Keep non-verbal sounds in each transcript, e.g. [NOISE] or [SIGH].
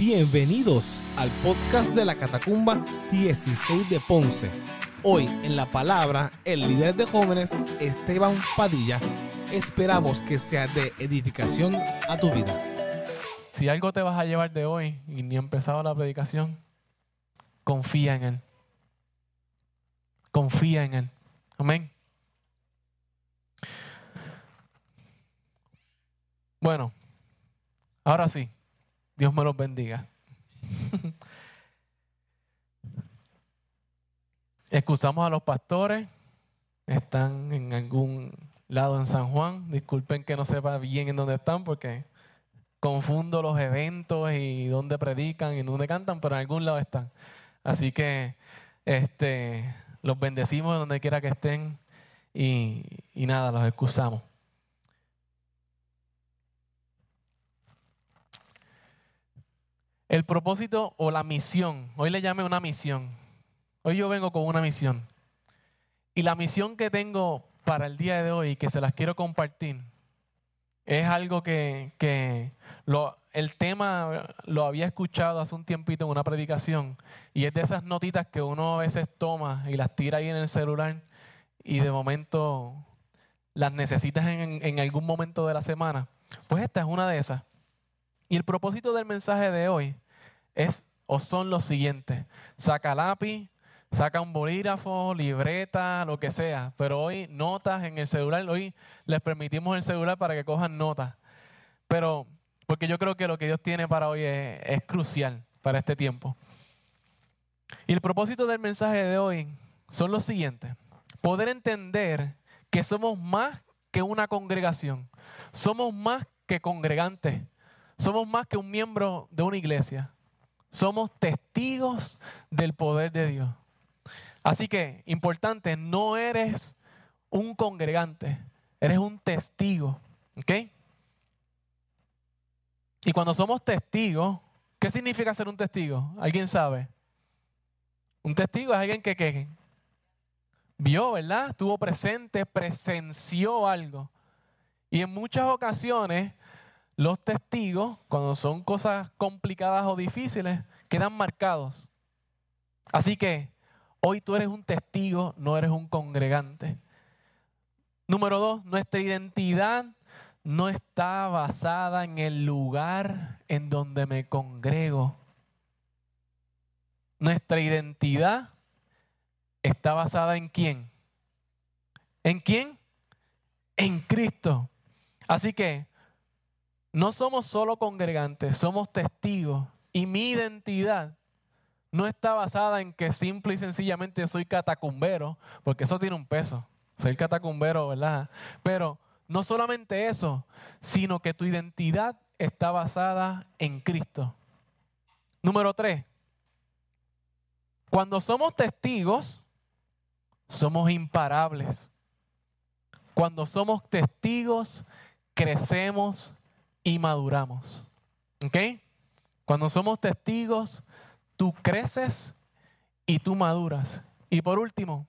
Bienvenidos al podcast de la Catacumba 16 de Ponce. Hoy en la palabra, el líder de jóvenes, Esteban Padilla, esperamos que sea de edificación a tu vida. Si algo te vas a llevar de hoy y ni ha empezado la predicación, confía en Él. Confía en Él. Amén. Bueno, ahora sí, Dios me los bendiga. Excusamos a los pastores, están en algún lado en San Juan. Disculpen que no sepa bien en dónde están porque confundo los eventos y dónde predican y dónde cantan, pero en algún lado están. Así que este, los bendecimos donde quiera que estén y, y nada, los excusamos. El propósito o la misión, hoy le llame una misión. Hoy yo vengo con una misión. Y la misión que tengo para el día de hoy, que se las quiero compartir, es algo que, que lo, el tema lo había escuchado hace un tiempito en una predicación y es de esas notitas que uno a veces toma y las tira ahí en el celular y de momento las necesitas en, en algún momento de la semana. Pues esta es una de esas. Y el propósito del mensaje de hoy es o son los siguientes. Saca lápiz, saca un bolígrafo, libreta, lo que sea. Pero hoy notas en el celular, hoy les permitimos el celular para que cojan notas. Pero porque yo creo que lo que Dios tiene para hoy es, es crucial para este tiempo. Y el propósito del mensaje de hoy son los siguientes. Poder entender que somos más que una congregación. Somos más que congregantes. Somos más que un miembro de una iglesia. Somos testigos del poder de Dios. Así que, importante, no eres un congregante, eres un testigo. ¿Ok? Y cuando somos testigos, ¿qué significa ser un testigo? ¿Alguien sabe? Un testigo es alguien que, que vio, ¿verdad? Estuvo presente, presenció algo. Y en muchas ocasiones los testigos, cuando son cosas complicadas o difíciles, quedan marcados. Así que hoy tú eres un testigo, no eres un congregante. Número dos, nuestra identidad no está basada en el lugar en donde me congrego. Nuestra identidad está basada en quién? ¿En quién? En Cristo. Así que no somos solo congregantes, somos testigos. Y mi identidad no está basada en que simple y sencillamente soy catacumbero, porque eso tiene un peso. Soy catacumbero, ¿verdad? Pero no solamente eso, sino que tu identidad está basada en Cristo. Número tres, cuando somos testigos, somos imparables. Cuando somos testigos, crecemos y maduramos. ¿Ok? Cuando somos testigos, tú creces y tú maduras. Y por último,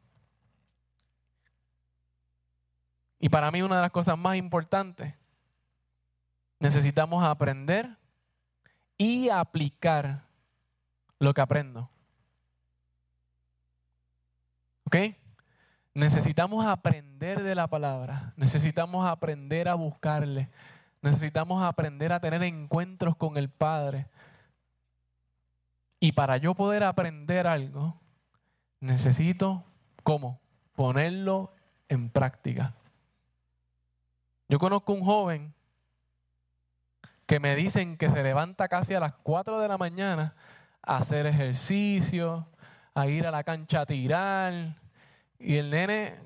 y para mí una de las cosas más importantes, necesitamos aprender y aplicar lo que aprendo. ¿Ok? Necesitamos aprender de la palabra, necesitamos aprender a buscarle, Necesitamos aprender a tener encuentros con el Padre. Y para yo poder aprender algo, necesito, ¿cómo? Ponerlo en práctica. Yo conozco un joven que me dicen que se levanta casi a las 4 de la mañana a hacer ejercicio, a ir a la cancha a tirar. Y el nene,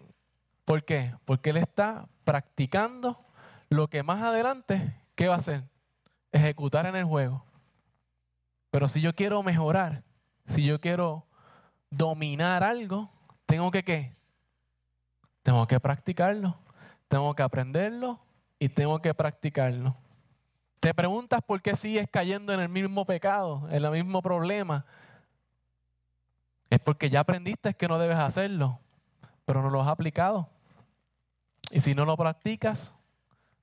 ¿por qué? Porque él está practicando lo que más adelante, ¿qué va a hacer? Ejecutar en el juego. Pero si yo quiero mejorar, si yo quiero dominar algo, tengo que qué? Tengo que practicarlo, tengo que aprenderlo y tengo que practicarlo. Te preguntas por qué sigues cayendo en el mismo pecado, en el mismo problema. Es porque ya aprendiste que no debes hacerlo, pero no lo has aplicado. Y si no lo practicas,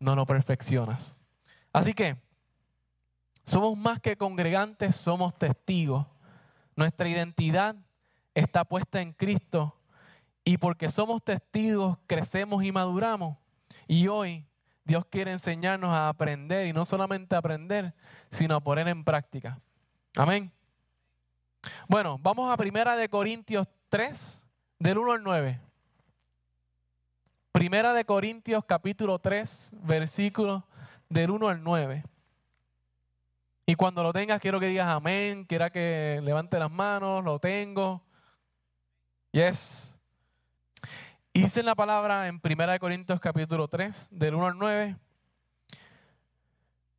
no lo perfeccionas. Así que Somos más que congregantes, somos testigos. Nuestra identidad está puesta en Cristo y porque somos testigos crecemos y maduramos. Y hoy Dios quiere enseñarnos a aprender y no solamente aprender, sino a poner en práctica. Amén. Bueno, vamos a Primera de Corintios 3, del 1 al 9. Primera de Corintios capítulo 3, versículo del 1 al 9. Y cuando lo tengas, quiero que digas amén, quiera que levante las manos, lo tengo. Yes. Hice la palabra en 1 Corintios capítulo 3, del 1 al 9.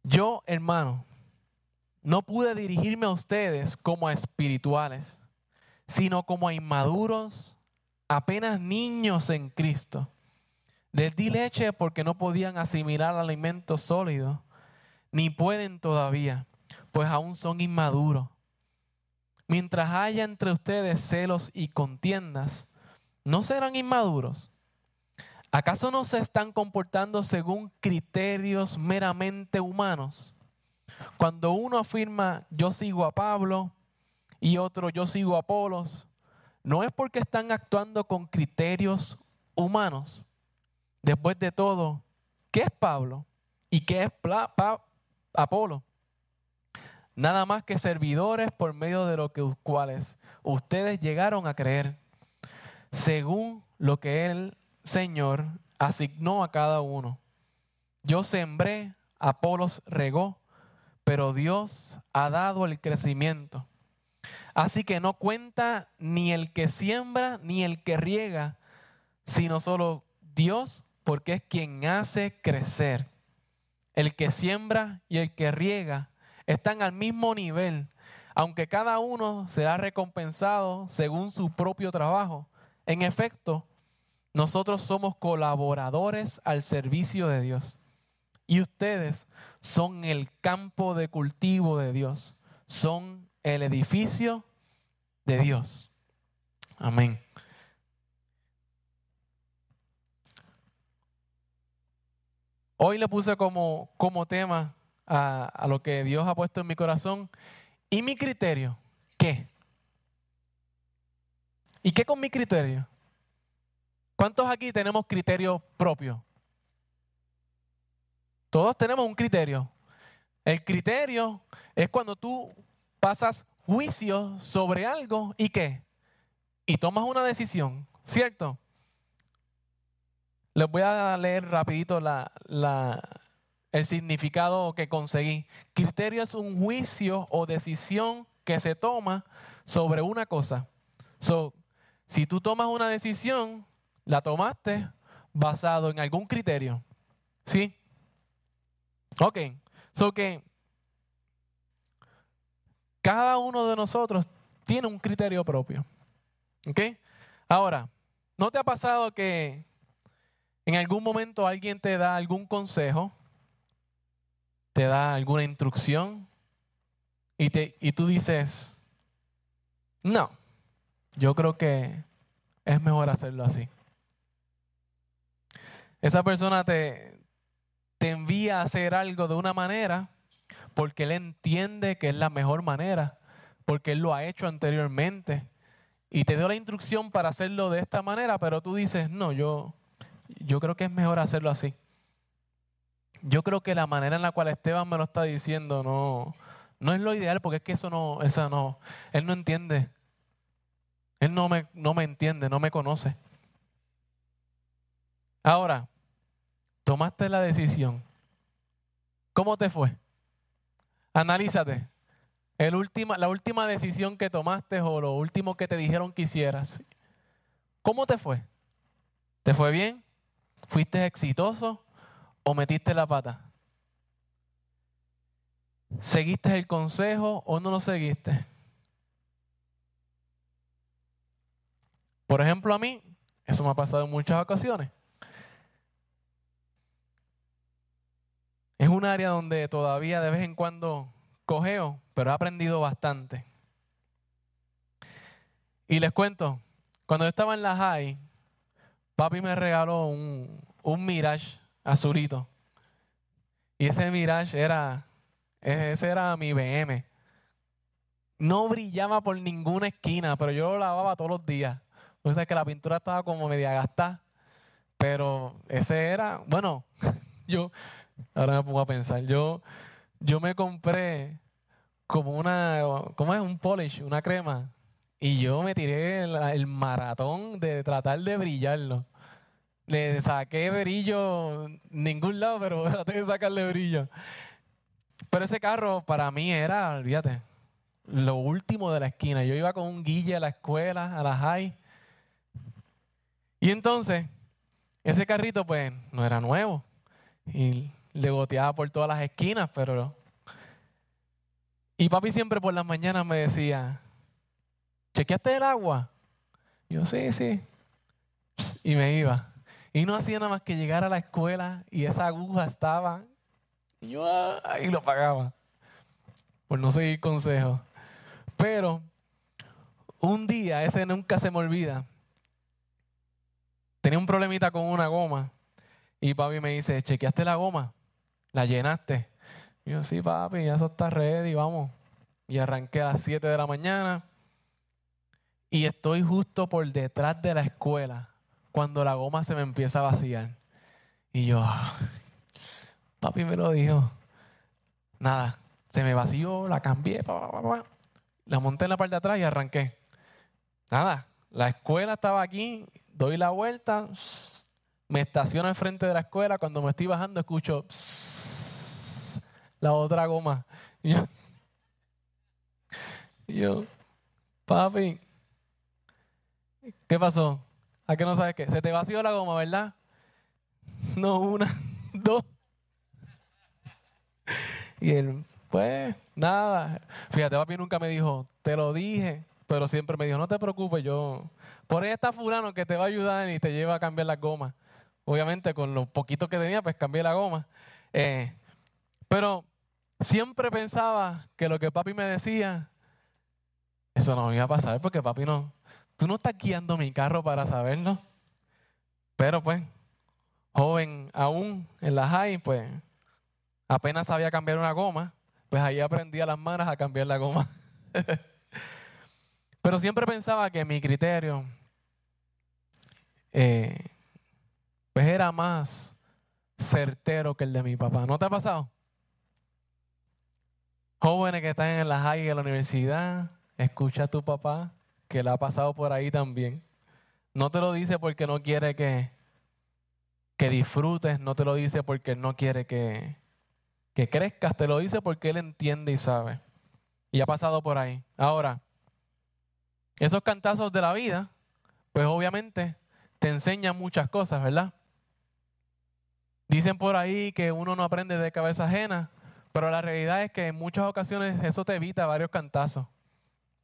Yo, hermano, no pude dirigirme a ustedes como a espirituales, sino como a inmaduros, apenas niños en Cristo. Les di leche porque no podían asimilar alimento sólido, ni pueden todavía, pues aún son inmaduros. Mientras haya entre ustedes celos y contiendas, ¿no serán inmaduros? ¿Acaso no se están comportando según criterios meramente humanos? Cuando uno afirma yo sigo a Pablo y otro yo sigo a Apolos, no es porque están actuando con criterios humanos. Después de todo, ¿qué es Pablo? ¿Y qué es Apolo? Nada más que servidores por medio de los cuales ustedes llegaron a creer según lo que el Señor asignó a cada uno. Yo sembré, Apolos regó, pero Dios ha dado el crecimiento. Así que no cuenta ni el que siembra ni el que riega, sino solo Dios, porque es quien hace crecer. El que siembra y el que riega están al mismo nivel, aunque cada uno será recompensado según su propio trabajo. En efecto, nosotros somos colaboradores al servicio de Dios. Y ustedes son el campo de cultivo de Dios. Son el edificio de Dios. Amén. Hoy le puse como, como tema a, a, lo que Dios ha puesto en mi corazón. ¿Y mi criterio? ¿Qué? ¿Y qué con mi criterio? ¿Cuántos aquí tenemos criterio propio? Todos tenemos un criterio. El criterio es cuando tú pasas juicio sobre algo y qué? Y tomas una decisión, ¿cierto? Les voy a leer rapidito la, el significado que conseguí. Criterio es un juicio o decisión que se toma sobre una cosa. So, si tú tomas una decisión, la tomaste basado en algún criterio. ¿Sí? Ok. So que cada uno de nosotros tiene un criterio propio. ¿Ok? Ahora, ¿no te ha pasado que en algún momento alguien te da algún consejo, te da alguna instrucción y, te, y tú dices, no, yo creo que es mejor hacerlo así. Esa persona te, te envía a hacer algo de una manera porque él entiende que es la mejor manera, porque él lo ha hecho anteriormente. Y te dio la instrucción para hacerlo de esta manera, pero tú dices, no, yo, yo creo que es mejor hacerlo así. Yo creo que la manera en la cual Esteban me lo está diciendo no, no es lo ideal, porque es que eso no, esa no, él no entiende él no me, no me entiende, no me conoce. Ahora, tomaste la decisión. ¿Cómo te fue? Analízate. El última, la última decisión que tomaste o lo último que te dijeron que hicieras. ¿Cómo te fue? ¿Te fue bien? ¿Fuiste exitoso o metiste la pata? ¿Seguiste el consejo o no lo seguiste? Por ejemplo, a mí, eso me ha pasado en muchas ocasiones. Es un área donde todavía de vez en cuando cogeo, pero he aprendido bastante. Y les cuento, cuando yo estaba en la high, papi me regaló un, un Mirage azulito. Y ese Mirage era, Ese era mi BM. No brillaba por ninguna esquina, pero yo lo lavaba todos los días. O que la pintura estaba como media gastada. Pero ese era, bueno, [LAUGHS] yo, ahora me pongo a pensar, yo, yo me compré como una, ¿cómo es? Un polish, una crema. Y yo me tiré el, maratón de tratar de brillarlo. Le saqué brillo ningún lado, pero [LAUGHS] traté de sacarle brillo. Pero ese carro para mí era, olvídate, lo último de la esquina. Yo iba con un guille a la escuela, a la high. Y entonces, ese carrito pues no era nuevo. Y le goteaba por todas las esquinas, pero... Y papi siempre por las mañanas me decía, ¿chequeaste el agua? Yo, sí, sí. Y me iba. Y no hacía nada más que llegar a la escuela y esa aguja estaba. Y yo ahí lo pagaba. Por no seguir consejos. Pero un día, ese nunca se me olvida. Tenía un problemita con una goma. Y papi me dice, ¿chequeaste la goma? ¿La llenaste? Yo, sí, papi, ya eso está ready, vamos. Y arranqué a las 7 de la mañana. Y estoy justo por detrás de la escuela cuando la goma se me empieza a vaciar. Y yo, [LAUGHS] papi me lo dijo. Nada, se me vació, la cambié, la monté en la parte de atrás y arranqué. Nada, la escuela estaba aquí, doy la vuelta, me estaciono al frente de la escuela, cuando me estoy bajando escucho la otra goma. Y yo, [LAUGHS] y yo, papi, ¿qué pasó? ¿A qué no sabes qué? Se te vació la goma, ¿verdad? No, una, [LAUGHS] dos. Y él, pues, nada. Fíjate, papi nunca me dijo, te lo dije, pero siempre me dijo, no te preocupes, yo. Por ahí está Fulano que te va a ayudar y te lleva a cambiar las gomas. Obviamente, con lo poquito que tenía, pues cambié la goma. Eh, pero siempre pensaba que lo que papi me decía, eso no iba a pasar porque papi no. Tú no estás guiando mi carro para saberlo. Pero pues, joven aún en la high, pues apenas sabía cambiar una goma, pues ahí aprendí a las manos a cambiar la goma. [LAUGHS] Pero siempre pensaba que mi criterio eh, pues era más certero que el de mi papá. ¿No te ha pasado? Jóvenes que están en la high en la universidad, escucha a tu papá que le ha pasado por ahí también. No te lo dice porque no quiere que, que disfrutes, no te lo dice porque no quiere que, que crezcas, te lo dice porque él entiende y sabe. Y ha pasado por ahí. Ahora, esos cantazos de la vida, pues obviamente te enseñan muchas cosas, ¿verdad? Dicen por ahí que uno no aprende de cabeza ajena, pero la realidad es que en muchas ocasiones eso te evita varios cantazos.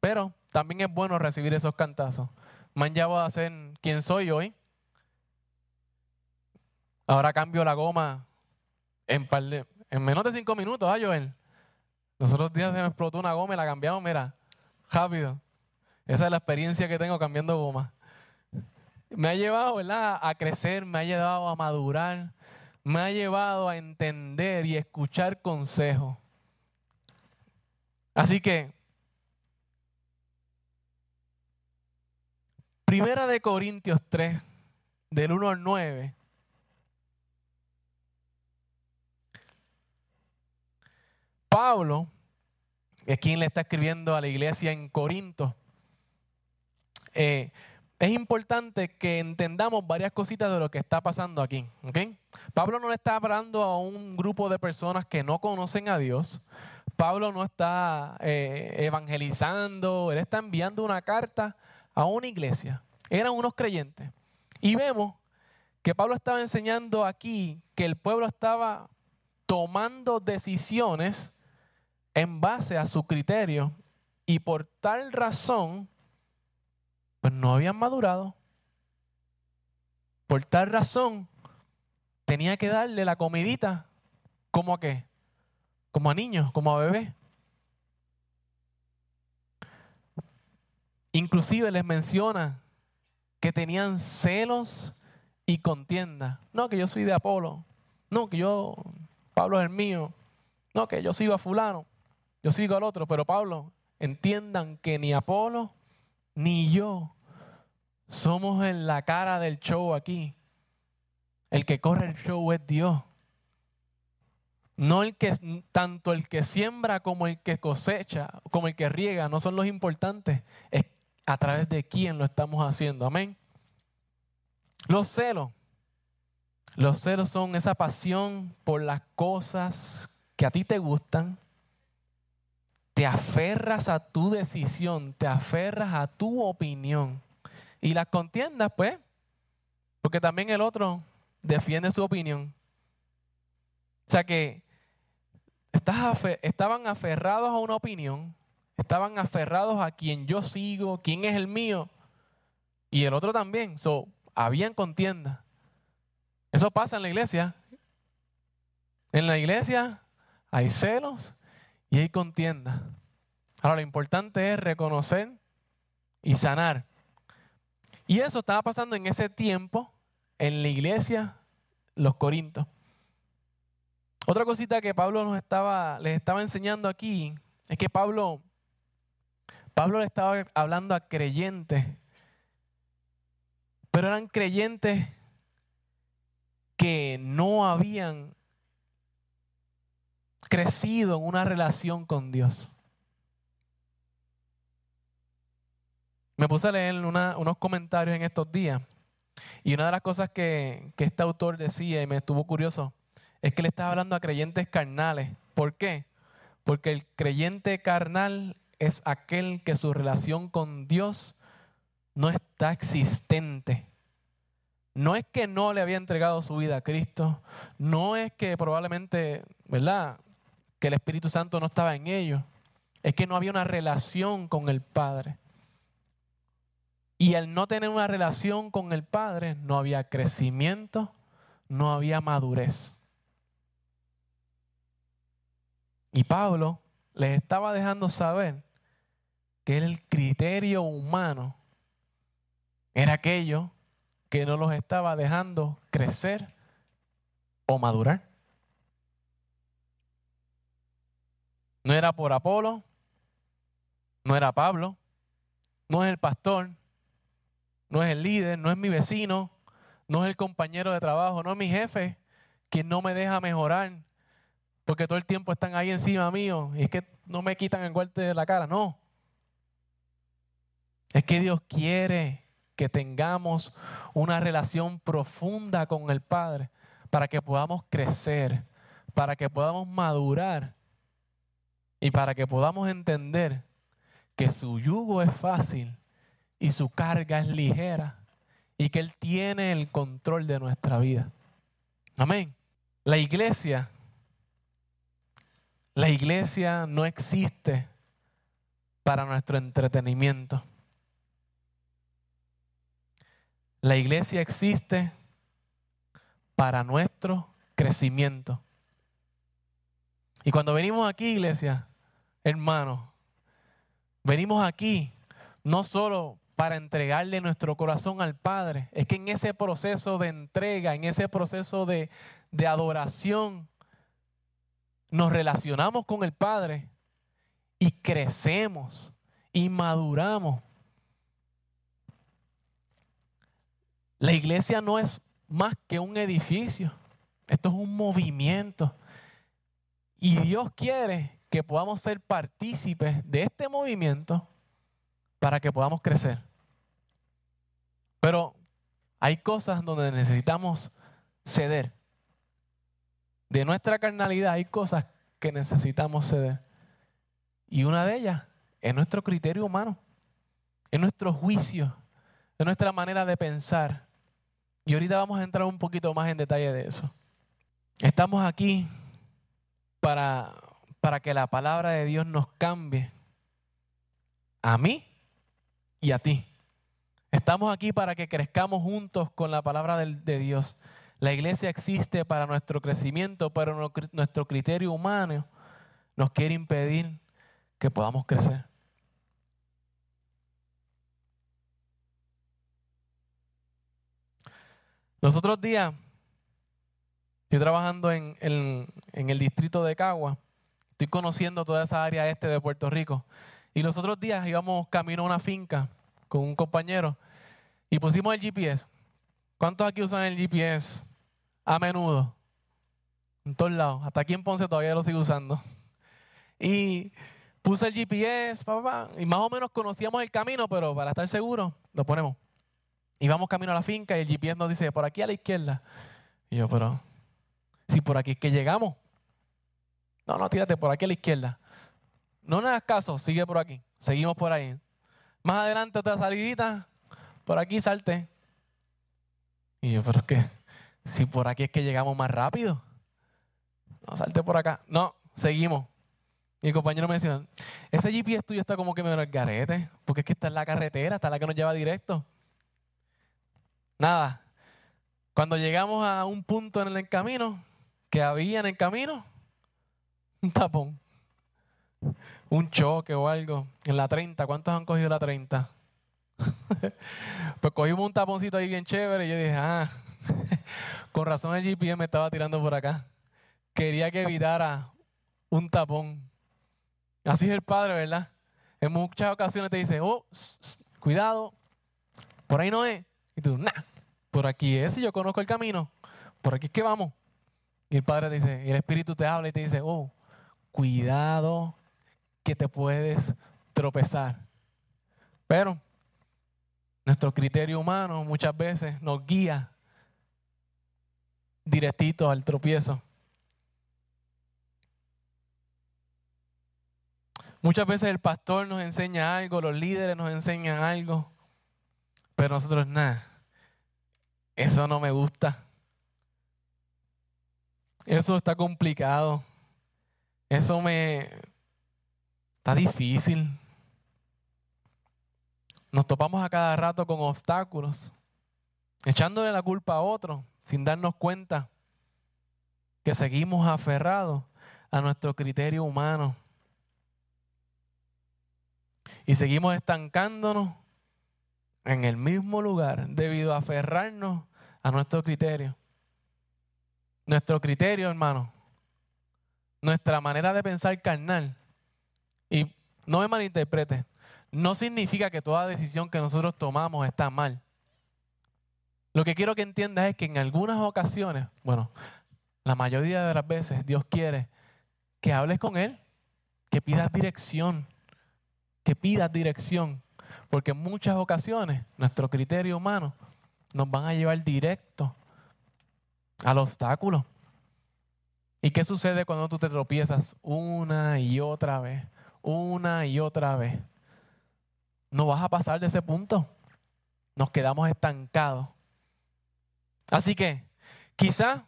Pero también es bueno recibir esos cantazos. Me han llevado a ser quien soy hoy. Ahora cambio la goma en, en menos de cinco minutos, ¿ah, Joel? Los otros días se me explotó una goma y la cambiamos, mira, rápido. Esa es la experiencia que tengo cambiando goma. Me ha llevado, ¿verdad? A crecer, me ha llevado a madurar, me ha llevado a entender y escuchar consejos. Así que, Primera de Corintios 3, del 1 al 9. Pablo, es quien le está escribiendo a la iglesia en Corinto, eh, es importante que entendamos varias cositas de lo que está pasando aquí. Pablo no le está hablando a un grupo de personas que no conocen a Dios. Pablo no está eh, evangelizando, él está enviando una carta a una iglesia. Eran unos creyentes. Y vemos que Pablo estaba enseñando aquí que el pueblo estaba tomando decisiones en base a su criterio y por tal razón pues no habían madurado. Por tal razón, tenía que darle la comidita como a qué? Como a niños, como a bebés. Inclusive les menciona que tenían celos y contienda. No, que yo soy de Apolo. No, que yo, Pablo es el mío. No, que yo sigo a fulano, yo sigo al otro, pero Pablo, entiendan que ni Apolo ni yo somos en la cara del show aquí. El que corre el show es Dios. No el que tanto el que siembra como el que cosecha, como el que riega, no son los importantes. Es a través de quién lo estamos haciendo. Amén. Los celos. Los celos son esa pasión por las cosas que a ti te gustan. Te aferras a tu decisión, te aferras a tu opinión. Y las contiendas, pues, porque también el otro defiende su opinión. O sea que estaban aferrados a una opinión, estaban aferrados a quien yo sigo, quién es el mío, y el otro también. So, habían contienda. Eso pasa en la iglesia. En la iglesia hay celos y hay contienda. Ahora lo importante es reconocer y sanar. Y eso estaba pasando en ese tiempo en la iglesia, los Corintios. Otra cosita que Pablo nos estaba, les estaba enseñando aquí es que Pablo, Pablo le estaba hablando a creyentes, pero eran creyentes que no habían crecido en una relación con Dios. Me puse a leer unos comentarios en estos días y una de las cosas que, que este autor decía y me estuvo curioso es que le estaba hablando a creyentes carnales. ¿Por qué? Porque el creyente carnal es aquel que su relación con Dios no está existente. No es que no le había entregado su vida a Cristo, no es que probablemente, ¿verdad? Que el Espíritu Santo no estaba en ellos, es que no había una relación con el Padre. Y al no tener una relación con el Padre, no había crecimiento, no había madurez. Y Pablo les estaba dejando saber que el criterio humano era aquello que no los estaba dejando crecer o madurar. No era por Apolo, no era Pablo, no es el pastor, no es el líder, no es mi vecino, no es el compañero de trabajo, no es mi jefe quien no me deja mejorar porque todo el tiempo están ahí encima mío y es que no me quitan el golpe de la cara, no. Es que Dios quiere que tengamos una relación profunda con el Padre para que podamos crecer, para que podamos madurar y para que podamos entender que su yugo es fácil y su carga es ligera y que Él tiene el control de nuestra vida. Amén. La iglesia la iglesia no existe para nuestro entretenimiento. La iglesia existe para nuestro crecimiento. Y cuando venimos aquí, iglesia, hermanos, venimos aquí no solo para entregarle nuestro corazón al Padre, es que en ese proceso de entrega, en ese proceso de, de adoración, nos relacionamos con el Padre y crecemos y maduramos. La iglesia no es más que un edificio, esto es un movimiento. Y Dios quiere que podamos ser partícipes de este movimiento para que podamos crecer. Pero hay cosas donde necesitamos ceder de nuestra carnalidad hay cosas que necesitamos ceder. Y una de ellas es nuestro criterio humano, es nuestro juicio, es nuestra manera de pensar. Y ahorita vamos a entrar un poquito más en detalle de eso. Estamos aquí para, para que la palabra de Dios nos cambie a mí y a ti. Estamos aquí para que crezcamos juntos con la palabra de Dios. La iglesia existe para nuestro crecimiento, pero nuestro criterio humano nos quiere impedir que podamos crecer. Los otros días, estoy trabajando en, el distrito de Cagua Estoy conociendo toda esa área este de Puerto Rico. Y los otros días íbamos camino a una finca con un compañero y pusimos el GPS. ¿Cuántos aquí usan el GPS a menudo? En todos lados. Hasta aquí en Ponce todavía lo sigo usando. Y puse el GPS, papá, y más o menos conocíamos el camino, pero para estar seguro, lo ponemos. Y vamos camino a la finca y el GPS nos dice, por aquí a la izquierda. Y yo, pero, si por aquí es que llegamos. No, no, tírate por aquí a la izquierda. No le hagas caso, sigue por aquí. Seguimos por ahí. Más adelante otra salidita, por aquí salte. Y yo, pero es que, si por aquí es que llegamos más rápido. No, salte por acá. No, seguimos. Mi compañero me decía, ese GPS tuyo está como que me el garete, porque es que está en la carretera, está la que nos lleva directo. Nada. Cuando llegamos a un punto en el camino, que había en el camino, [LAUGHS] un tapón, un choque o algo. En la 30, ¿cuántos han cogido la 30? [LAUGHS] pues cogimos un taponcito ahí bien chévere y yo dije, ah, [LAUGHS] con razón el GPS me estaba tirando por acá. Quería que evitara un tapón. Así es el padre, ¿verdad? En muchas ocasiones te dice, oh, cuidado, por ahí no es. Y tú, nah, por aquí es, y yo conozco el camino, por aquí es que vamos. Y el padre dice, y el espíritu te habla y te dice, oh, cuidado que te puedes tropezar. Pero nuestro criterio humano muchas veces nos guía directito al tropiezo. Muchas veces el pastor nos enseña algo, los líderes nos enseñan algo, pero nosotros nada. Eso no me gusta. Eso está complicado. Eso me está difícil. Nos topamos a cada rato con obstáculos, echándole la culpa a otro sin darnos cuenta que seguimos aferrados a nuestro criterio humano. Y seguimos estancándonos en el mismo lugar debido a aferrarnos a nuestro criterio. Nuestro criterio, hermano, nuestra manera de pensar carnal. Y no me malinterprete, no significa que toda decisión que nosotros tomamos está mal. Lo que quiero que entiendas es que en algunas ocasiones, bueno, la mayoría de las veces Dios quiere que hables con Él, que pidas dirección, que pidas dirección, porque en muchas ocasiones nuestro criterio humano nos van a llevar directo al obstáculo. ¿Y qué sucede cuando tú te tropiezas una y otra vez? Una y otra vez. No vas a pasar de ese punto. Nos quedamos estancados. Así que quizá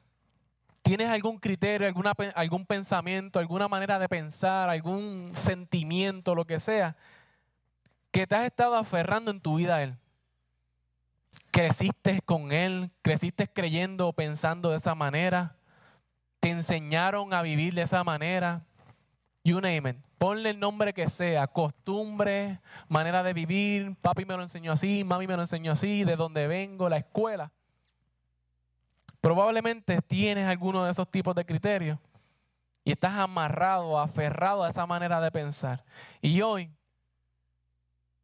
tienes algún criterio, algún pensamiento, alguna manera de pensar, algún sentimiento, lo que sea, que te has estado aferrando en tu vida a Él. Creciste con Él, creciste creyendo o pensando de esa manera, te enseñaron a vivir de esa manera. You name it. Ponle el nombre que sea, costumbre, manera de vivir. Papi me lo enseñó así, mami me lo enseñó así, de dónde vengo, la escuela. Probablemente tienes alguno de esos tipos de criterios y estás amarrado, aferrado a esa manera de pensar. Y hoy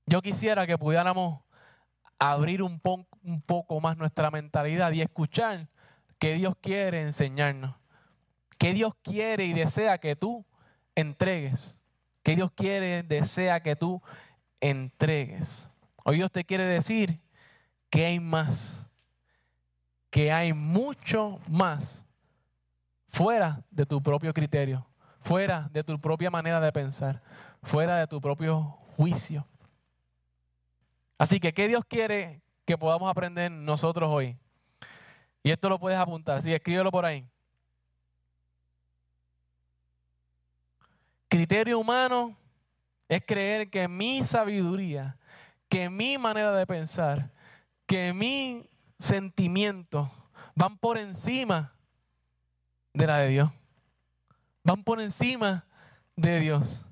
yo quisiera que pudiéramos abrir un, poco más nuestra mentalidad y escuchar que Dios quiere enseñarnos, que Dios quiere y desea que tú entregues, que Dios quiere, desea que tú entregues. Hoy Dios te quiere decir que hay más que hay mucho más fuera de tu propio criterio, fuera de tu propia manera de pensar, fuera de tu propio juicio. Así que, ¿qué Dios quiere que podamos aprender nosotros hoy? Y esto lo puedes apuntar, así escríbelo por ahí. Criterio humano es creer que mi sabiduría, que mi manera de pensar, que mi sentimientos van por encima de la de Dios. Van por encima de Dios.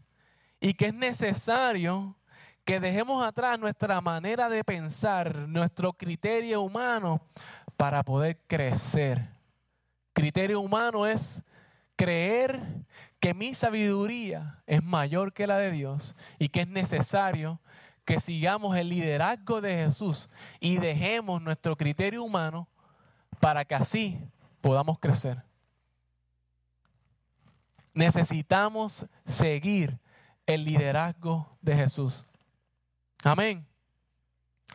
Y que es necesario que dejemos atrás nuestra manera de pensar, nuestro criterio humano para poder crecer. Criterio humano es creer que mi sabiduría es mayor que la de Dios y que es necesario que sigamos el liderazgo de Jesús y dejemos nuestro criterio humano para que así podamos crecer. Necesitamos seguir el liderazgo de Jesús. Amén.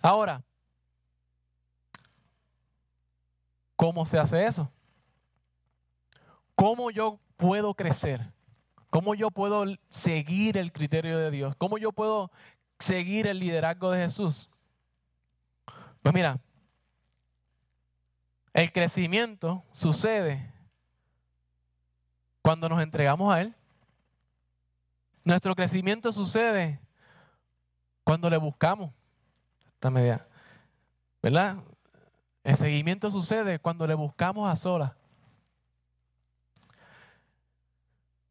Ahora, ¿cómo se hace eso? ¿Cómo yo puedo crecer? ¿Cómo yo puedo seguir el criterio de Dios? ¿Cómo yo puedo seguir el liderazgo de Jesús? Pues mira, el crecimiento sucede cuando nos entregamos a Él. Nuestro crecimiento sucede cuando le buscamos. Esta media, ¿verdad? El seguimiento sucede cuando le buscamos a solas.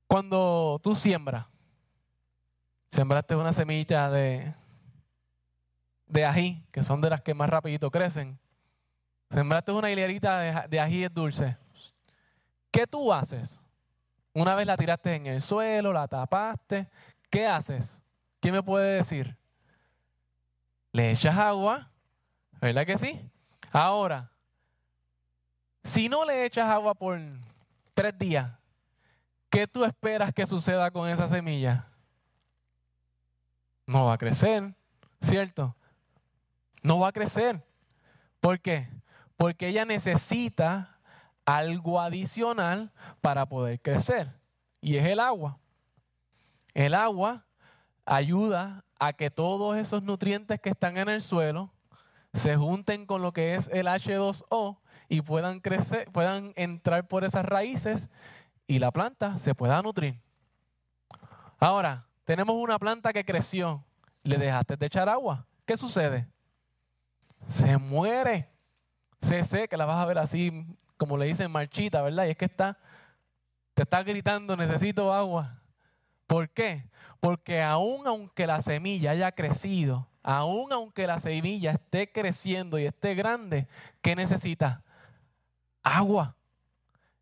Cuando tú siembras, sembraste una semilla de, de ají, que son de las que más rapidito crecen. Sembraste una hilerita de, de ají dulce. ¿Qué tú haces? Una vez la tiraste en el suelo, la tapaste. ¿Qué haces? ¿Quién me puede decir? Le echas agua, ¿verdad que sí? Ahora, si no le echas agua por tres días, ¿qué tú esperas que suceda con esa semilla? No va a crecer, ¿cierto? No va a crecer. ¿Por qué? Porque ella necesita algo adicional para poder crecer. Y es el agua. El agua ayuda a que todos esos nutrientes que están en el suelo se junten con lo que es el H2O y puedan crecer, puedan entrar por esas raíces y la planta se pueda nutrir. Ahora, tenemos una planta que creció, le dejaste de echar agua. ¿Qué sucede? Se muere, se seca, la vas a ver así, como le dicen marchita, ¿verdad? Y es que está, te está gritando, necesito agua. ¿Por qué? Porque aún aunque la semilla haya crecido, aún aunque la semilla esté creciendo y esté grande, ¿qué necesita? Agua.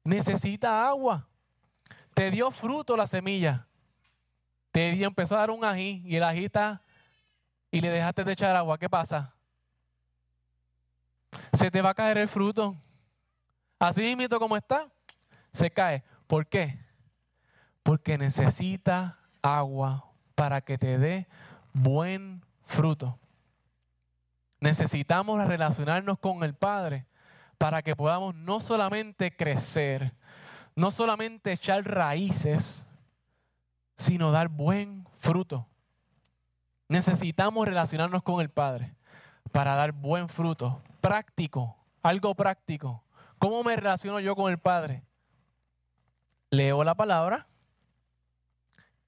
Necesita agua. Te dio fruto la semilla. Te dio, empezó a dar un ají y el ají está y le dejaste de echar agua. ¿Qué pasa? Se te va a caer el fruto. Así mismo como está, se cae. ¿Por qué? Porque necesita agua para que te dé buen fruto. Necesitamos relacionarnos con el Padre para que podamos no solamente crecer, no solamente echar raíces, sino dar buen fruto. Necesitamos relacionarnos con el Padre para dar buen fruto, práctico, algo práctico. ¿Cómo me relaciono yo con el Padre? Leo la palabra,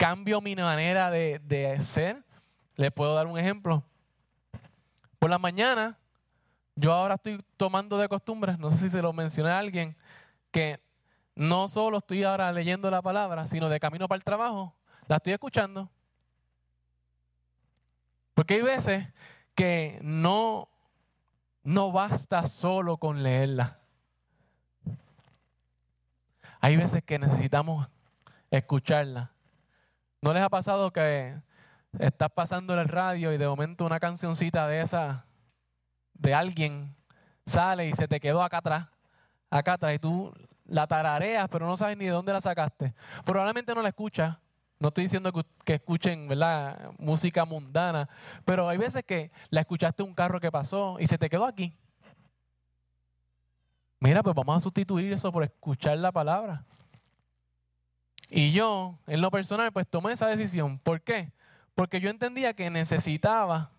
cambio mi manera de, ser. Le puedo dar un ejemplo. Por la mañana, yo ahora estoy tomando de costumbre, no sé si se lo mencioné a alguien, que no solo estoy ahora leyendo la palabra, sino de camino para el trabajo, la estoy escuchando. Porque hay veces que no, no basta solo con leerla. Hay veces que necesitamos escucharla. ¿No les ha pasado que estás pasando en el radio y de momento una cancioncita de esa, de alguien, sale y se te quedó acá atrás, acá atrás, y tú la tarareas, pero no sabes ni de dónde la sacaste. Probablemente no la escuchas. No estoy diciendo que, escuchen música mundana, pero hay veces que la escuchaste un carro que pasó y se te quedó aquí. Mira, pues vamos a sustituir eso por escuchar la palabra. Y yo, en lo personal, pues tomé esa decisión. ¿Por qué? Porque yo entendía que necesitaba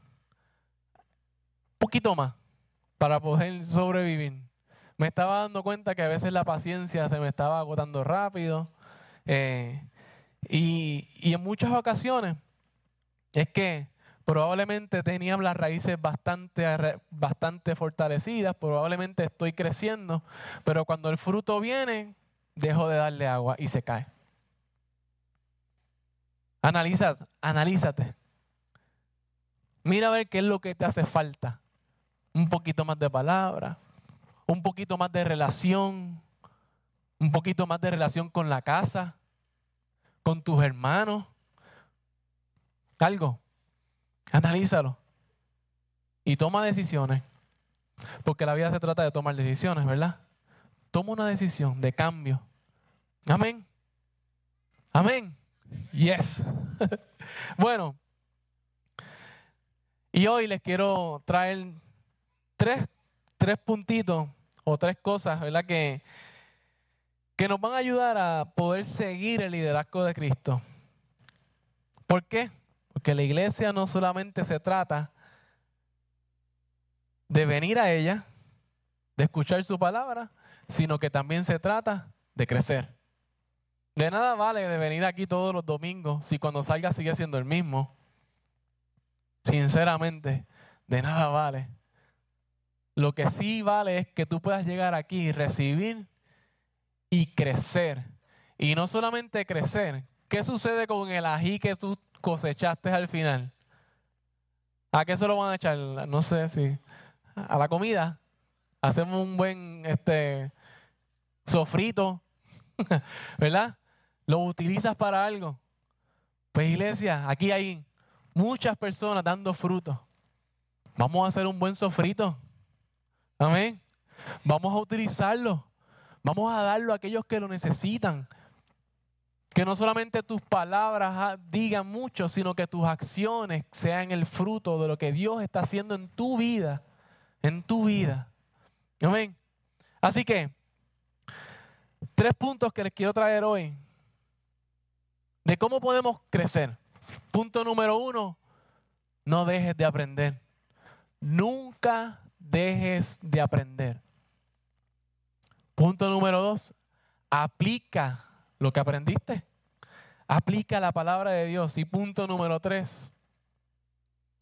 un poquito más para poder sobrevivir me estaba dando cuenta que a veces la paciencia se me estaba agotando rápido. Eh, y, en muchas ocasiones es que probablemente tenía las raíces bastante, bastante fortalecidas, probablemente estoy creciendo, pero cuando el fruto viene, dejo de darle agua y se cae. Analiza, analízate. Mira a ver qué es lo que te hace falta. Un poquito más de palabra, un poquito más de relación, un poquito más de relación con la casa, con tus hermanos. Algo. Analízalo. Y toma decisiones. Porque la vida se trata de tomar decisiones, ¿verdad? Toma una decisión de cambio. Amén. Amén. Yes. [LAUGHS] bueno. Y hoy les quiero traer tres, tres puntitos o tres cosas, ¿verdad? Que, que nos van a ayudar a poder seguir el liderazgo de Cristo. ¿Por qué? Porque la iglesia no solamente se trata de venir a ella, de escuchar su palabra, sino que también se trata de crecer. De nada vale de venir aquí todos los domingos si cuando salga sigue siendo el mismo. Sinceramente, de nada vale. Lo que sí vale es que tú puedas llegar aquí y recibir y crecer. Y no solamente crecer. ¿Qué sucede con el ají que tú cosechaste al final? ¿A qué se lo van a echar? No sé si. A la comida. Hacemos un buen este, sofrito. [LAUGHS] ¿Verdad? Lo utilizas para algo. Pues iglesia, aquí hay muchas personas dando fruto. Vamos a hacer un buen sofrito. Amén. Vamos a utilizarlo. Vamos a darlo a aquellos que lo necesitan. Que no solamente tus palabras ah, digan mucho, sino que tus acciones sean el fruto de lo que Dios está haciendo en tu vida. En tu vida. Amén. Así que, tres puntos que les quiero traer hoy de cómo podemos crecer. Punto número uno, no dejes de aprender. Nunca dejes de aprender. Punto número dos, aplica lo que aprendiste. Aplica la palabra de Dios. Y punto número tres,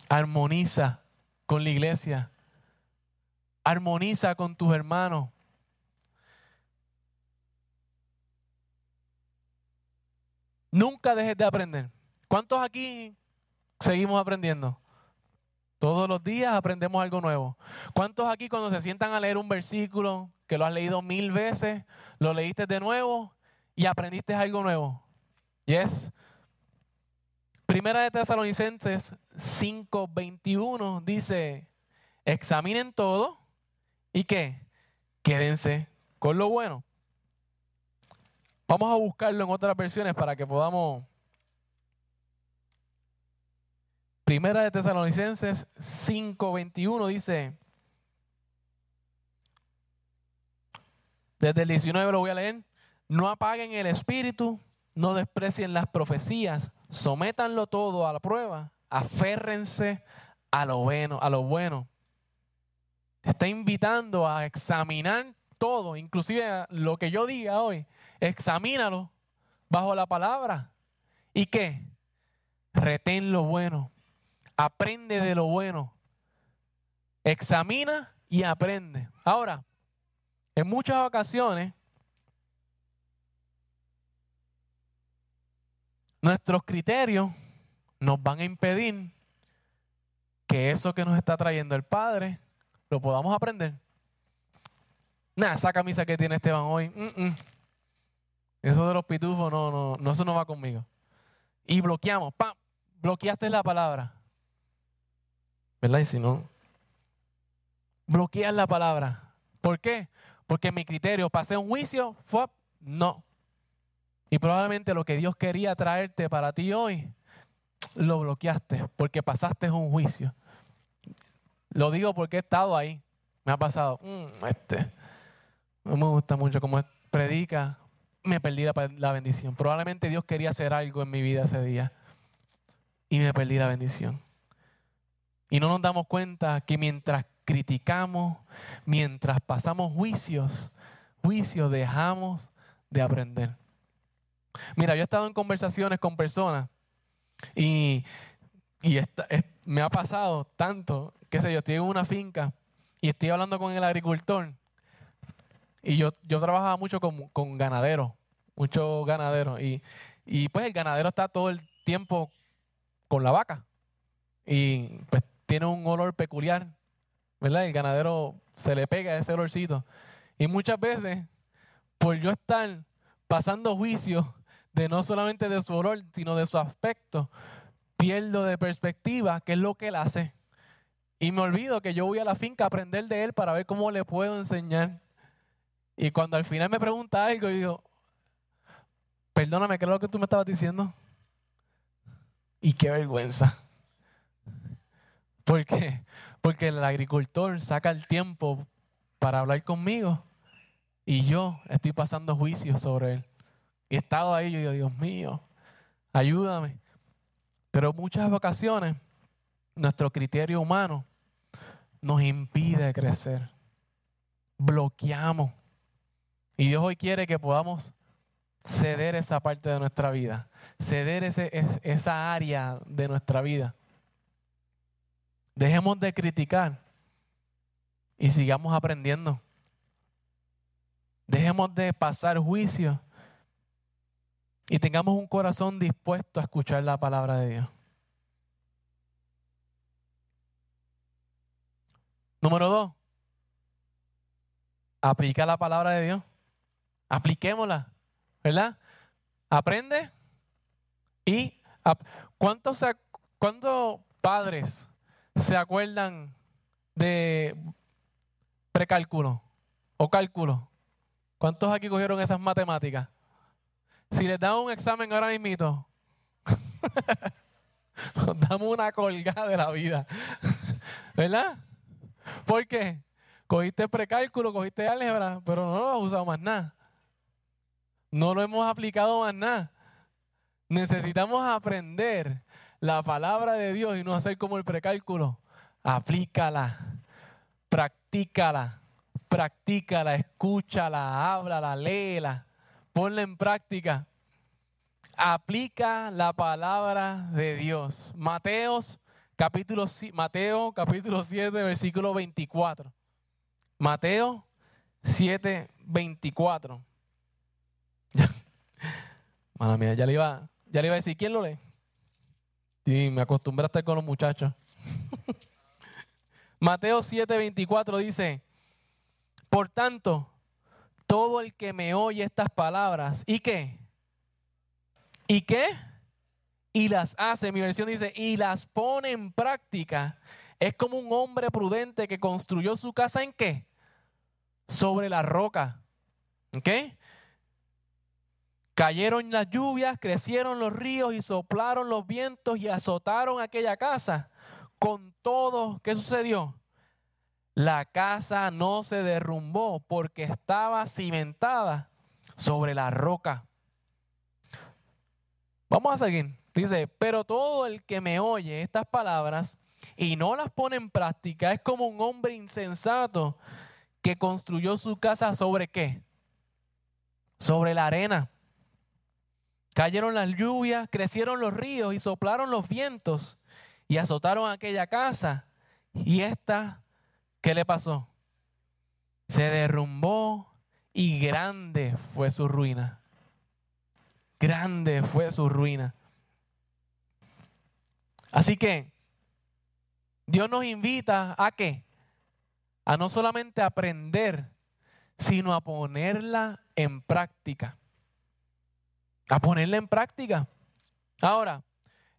armoniza con la iglesia. Armoniza con tus hermanos. Nunca dejes de aprender. ¿Cuántos aquí seguimos aprendiendo? Todos los días aprendemos algo nuevo. ¿Cuántos aquí cuando se sientan a leer un versículo que lo has leído mil veces, lo leíste de nuevo y aprendiste algo nuevo? Yes. Primera de Tesalonicenses 5:21 dice, examinen todo y que quédense con lo bueno. Vamos a buscarlo en otras versiones para que podamos. Primera de Tesalonicenses 5:21 dice, desde el 19 lo voy a leer, no apaguen el espíritu, no desprecien las profecías, sométanlo todo a la prueba, aférrense a lo bueno, a lo bueno. Te está invitando a examinar todo, inclusive lo que yo diga hoy, examínalo bajo la palabra. ¿Y qué? Retén lo bueno. Aprende de lo bueno. Examina y aprende. Ahora, en muchas ocasiones, nuestros criterios nos van a impedir que eso que nos está trayendo el Padre lo podamos aprender. Nada, esa camisa que tiene Esteban hoy, mm, mm. Eso de los pitufos, no, no, no, eso no va conmigo. Y bloqueamos, ¡pam! Bloqueaste la palabra. ¿Verdad? Y si no, bloqueas la palabra. ¿Por qué? Porque mi criterio, pasé un juicio, fue, no. Y probablemente lo que Dios quería traerte para ti hoy, lo bloqueaste porque pasaste un juicio. Lo digo porque he estado ahí. Me ha pasado, mm, este, no me gusta mucho cómo predica, me perdí la, bendición. Probablemente Dios quería hacer algo en mi vida ese día y me perdí la bendición. Y no nos damos cuenta que mientras criticamos, mientras pasamos juicios, juicios dejamos de aprender. Mira, yo he estado en conversaciones con personas y, me ha pasado tanto, qué sé yo, estoy en una finca y estoy hablando con el agricultor y yo, yo trabajaba mucho con, con ganaderos, muchos ganaderos. Y, y pues el ganadero está todo el tiempo con la vaca. Y pues tiene un olor peculiar, ¿verdad? El ganadero se le pega ese olorcito. Y muchas veces, por yo estar pasando juicio de no solamente de su olor, sino de su aspecto, pierdo de perspectiva qué es lo que él hace. Y me olvido que yo voy a la finca a aprender de él para ver cómo le puedo enseñar. Y cuando al final me pregunta algo, yo digo, perdóname, ¿qué es lo que tú me estabas diciendo? Y qué vergüenza. Porque el agricultor saca el tiempo para hablar conmigo y yo estoy pasando juicio sobre él. Y he estado ahí yo digo, Dios mío, ayúdame. Pero muchas ocasiones nuestro criterio humano nos impide crecer. Bloqueamos. Y Dios hoy quiere que podamos ceder esa parte de nuestra vida, ceder ese, esa área de nuestra vida. Dejemos de criticar y sigamos aprendiendo. Dejemos de pasar juicio y tengamos un corazón dispuesto a escuchar la palabra de Dios. Número dos, aplica la palabra de Dios. Apliquémosla, ¿verdad? Aprende y ¿cuántos, ¿cuántos padres se acuerdan de precálculo o cálculo? ¿Cuántos aquí cogieron esas matemáticas? Si les damos un examen ahora mismo, [LAUGHS] nos damos una colgada de la vida. [LAUGHS] ¿Verdad? ¿Por qué? Cogiste precálculo, cogiste álgebra, pero no lo has usado más nada. No lo hemos aplicado más nada. Necesitamos aprender la palabra de Dios y no hacer como el precálculo. Aplícala, practícala, practícala, escúchala, háblala, léela, ponla en práctica. Aplica la palabra de Dios. Capítulo, Mateo capítulo 7, versículo 24. Mateo 7, 24. Mala mía, ya le iba, ya le iba a decir, ¿quién lo lee? Sí, me acostumbré a estar con los muchachos. [LAUGHS] Mateo 7:24 dice, por tanto, todo el que me oye estas palabras, ¿y qué? ¿Y qué? Y las hace, mi versión dice, y las pone en práctica, es como un hombre prudente que construyó su casa en qué? Sobre la roca. ¿Ok? Cayeron las lluvias, crecieron los ríos y soplaron los vientos y azotaron aquella casa. Con todo, ¿qué sucedió? La casa no se derrumbó porque estaba cimentada sobre la roca. Vamos a seguir. Dice, pero todo el que me oye estas palabras y no las pone en práctica es como un hombre insensato que construyó su casa sobre qué? Sobre la arena. Cayeron las lluvias, crecieron los ríos y soplaron los vientos y azotaron aquella casa. Y esta, ¿qué le pasó? Se derrumbó y grande fue su ruina. Grande fue su ruina. Así que Dios nos invita a qué? A no solamente aprender, sino a ponerla en práctica a ponerla en práctica. Ahora,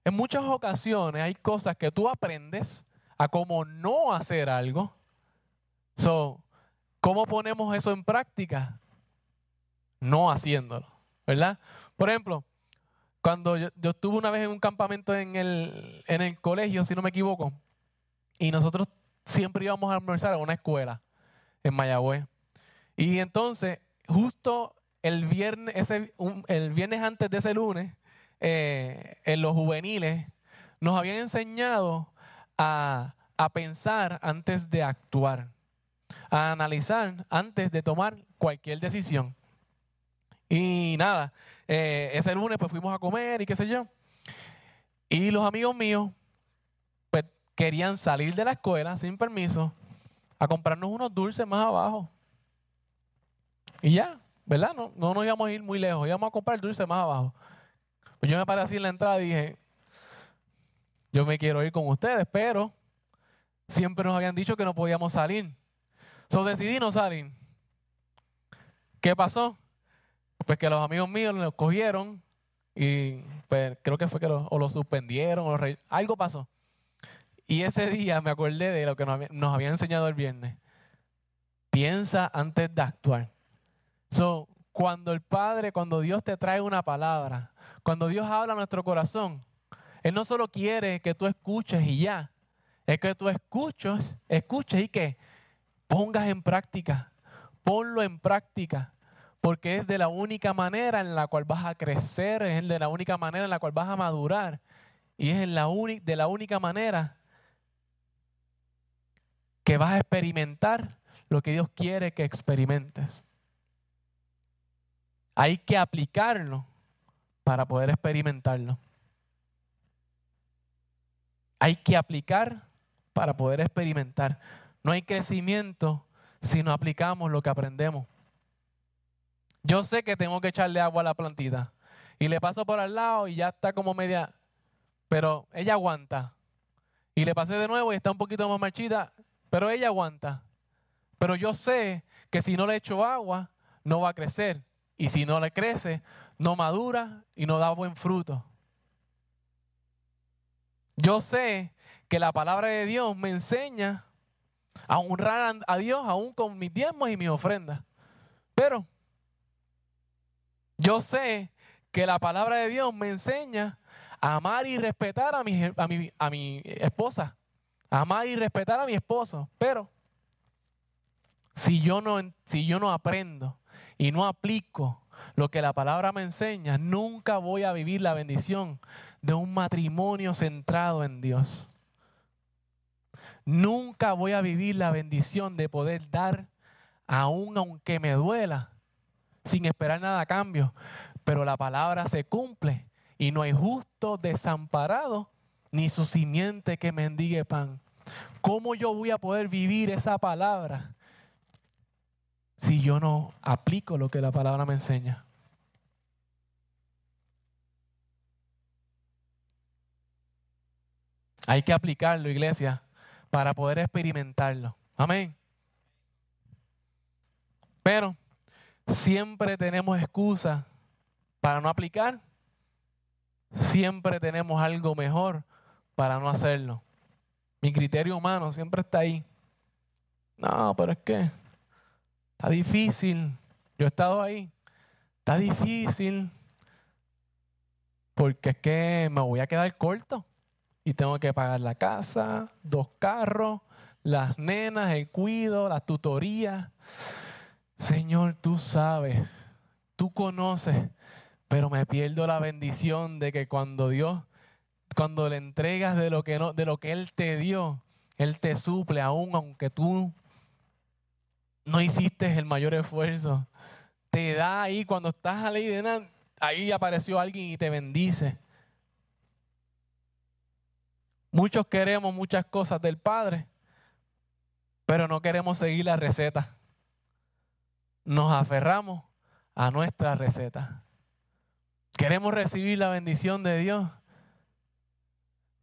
en muchas ocasiones hay cosas que tú aprendes a cómo no hacer algo. So, ¿cómo ponemos eso en práctica? No haciéndolo, ¿verdad? Por ejemplo, cuando yo, estuve una vez en un campamento en el, en el colegio, si no me equivoco, y nosotros siempre íbamos a almorzar a una escuela en Mayagüez. Y entonces, justo el viernes, ese, el viernes antes de ese lunes, eh, en los juveniles, nos habían enseñado a, pensar antes de actuar, a analizar antes de tomar cualquier decisión. Y nada, eh, ese lunes pues fuimos a comer y qué sé yo. Y los amigos míos pues, querían salir de la escuela sin permiso a comprarnos unos dulces más abajo. Y ya, ¿verdad? No, no nos íbamos a ir muy lejos, íbamos a comprar el dulce más abajo. Pues yo me paré así en la entrada y dije, yo me quiero ir con ustedes, pero siempre nos habían dicho que no podíamos salir. So decidí no salir. ¿Qué pasó? pues que los amigos míos lo cogieron y pues, creo que fue que lo, o lo suspendieron o algo pasó. Y ese día me acordé de lo que nos había, nos había enseñado el viernes. Piensa antes de actuar. So, cuando el Padre, cuando Dios te trae una palabra, cuando Dios habla a nuestro corazón, Él no solo quiere que tú escuches y ya, es que tú escuches, escuches y que pongas en práctica, ponlo en práctica, porque es de la única manera en la cual vas a crecer, es de la única manera en la cual vas a madurar y es en la de la única manera que vas a experimentar lo que Dios quiere que experimentes. Hay que aplicarlo para poder experimentarlo. Hay que aplicar para poder experimentar. No hay crecimiento si no aplicamos lo que aprendemos. Yo sé que tengo que echarle agua a la plantita y le paso por al lado y ya está como media, pero ella aguanta. Y le pasé de nuevo y está un poquito más marchita, pero ella aguanta. Pero yo sé que si no le echo agua, no va a crecer. Y si no le crece, no madura y no da buen fruto. Yo sé que la palabra de Dios me enseña a honrar a Dios aún con mis diezmos y mis ofrendas. Pero yo sé que la palabra de Dios me enseña a amar y respetar a mi, a mi, a mi esposa. Amar y respetar a mi esposo. Pero si yo no, si yo no aprendo y no aplico lo que la palabra me enseña, nunca voy a vivir la bendición de un matrimonio centrado en Dios. Nunca voy a vivir la bendición de poder dar, aún aunque me duela, sin esperar nada a cambio. Pero la palabra se cumple y no hay justo desamparado ni su simiente que mendigue pan. ¿Cómo yo voy a poder vivir esa palabra si yo no aplico lo que la palabra me enseña? Hay que aplicarlo, iglesia, para poder experimentarlo. Amén. Pero siempre tenemos excusas para no aplicar. Siempre tenemos algo mejor para no hacerlo. Mi criterio humano siempre está ahí. No, pero es que Está difícil. Yo he estado ahí. Está difícil. Porque es que me voy a quedar corto. Y tengo que pagar la casa, dos carros, las nenas, el cuido, las tutorías. Señor, tú sabes, tú conoces, pero me pierdo la bendición de que cuando Dios, cuando le entregas de lo que no, de lo que Él te dio, Él te suple aún aunque tú no hiciste el mayor esfuerzo. Te da ahí cuando estás a ahí apareció alguien y te bendice. Muchos queremos muchas cosas del Padre, pero no queremos seguir la receta. Nos aferramos a nuestra receta. Queremos recibir la bendición de Dios,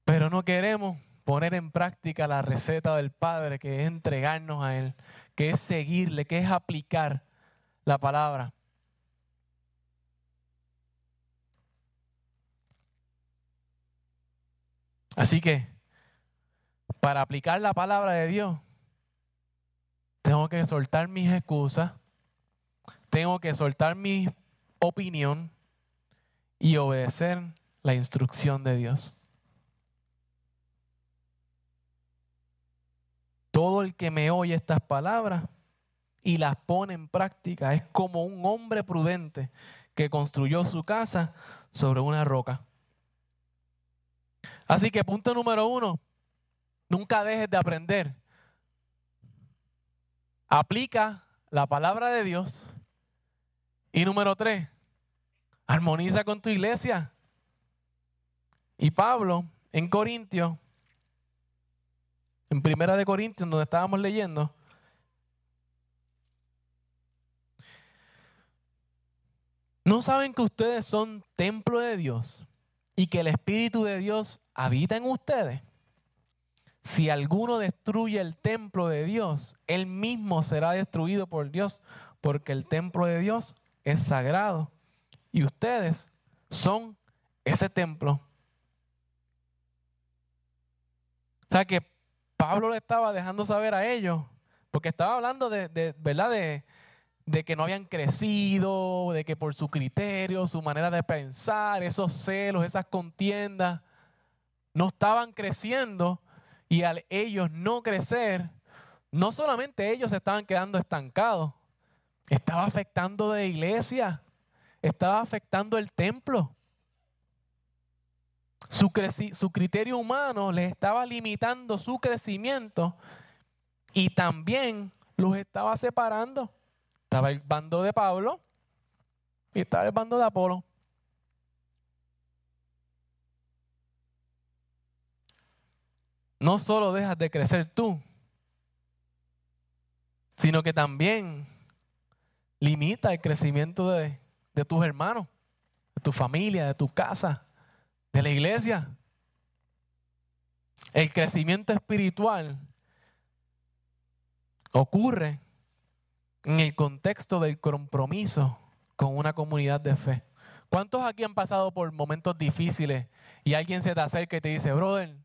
pero no queremos poner en práctica la receta del Padre, que es entregarnos a Él, que es seguirle, que es aplicar la palabra. Así que, para aplicar la palabra de Dios, tengo que soltar mis excusas, tengo que soltar mi opinión y obedecer la instrucción de Dios. Todo el que me oye estas palabras y las pone en práctica es como un hombre prudente que construyó su casa sobre una roca. Así que punto número uno, nunca dejes de aprender. Aplica la palabra de Dios. Y número tres, armoniza con tu iglesia. Y Pablo en Corintios en Primera de Corintios, donde estábamos leyendo, ¿no saben que ustedes son templo de Dios y que el Espíritu de Dios habita en ustedes? Si alguno destruye el templo de Dios, él mismo será destruido por Dios, porque el templo de Dios es sagrado y ustedes son ese templo. O sea que Pablo le estaba dejando saber a ellos, porque estaba hablando de, ¿verdad? De, de que no habían crecido, de que por su criterio, su manera de pensar, esos celos, esas contiendas, no estaban creciendo y al ellos no crecer, no solamente ellos estaban quedando estancados, estaba afectando de iglesia, estaba afectando el templo. Su, su criterio humano les estaba limitando su crecimiento y también los estaba separando. Estaba el bando de Pablo y estaba el bando de Apolo. No solo dejas de crecer tú, sino que también limita el crecimiento de, de tus hermanos, de tu familia, de tu casa, de la iglesia. El crecimiento espiritual ocurre en el contexto del compromiso con una comunidad de fe. ¿Cuántos aquí han pasado por momentos difíciles y alguien se te acerca y te dice, brother,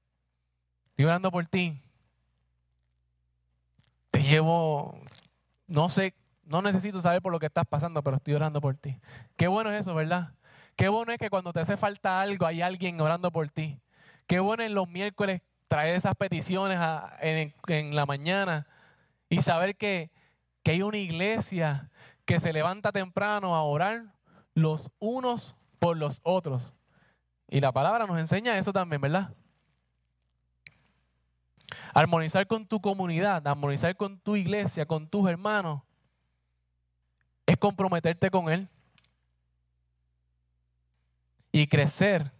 estoy orando por ti? Te llevo, no sé, no necesito saber por lo que estás pasando, pero estoy orando por ti. Qué bueno es eso, ¿verdad? Qué bueno es que cuando te hace falta algo hay alguien orando por ti. Qué bueno es los miércoles traer esas peticiones en, en la mañana y saber que que hay una iglesia que se levanta temprano a orar los unos por los otros. Y la palabra nos enseña eso también, ¿verdad? Armonizar con tu comunidad, armonizar con tu iglesia, con tus hermanos, es comprometerte con Él. Y crecer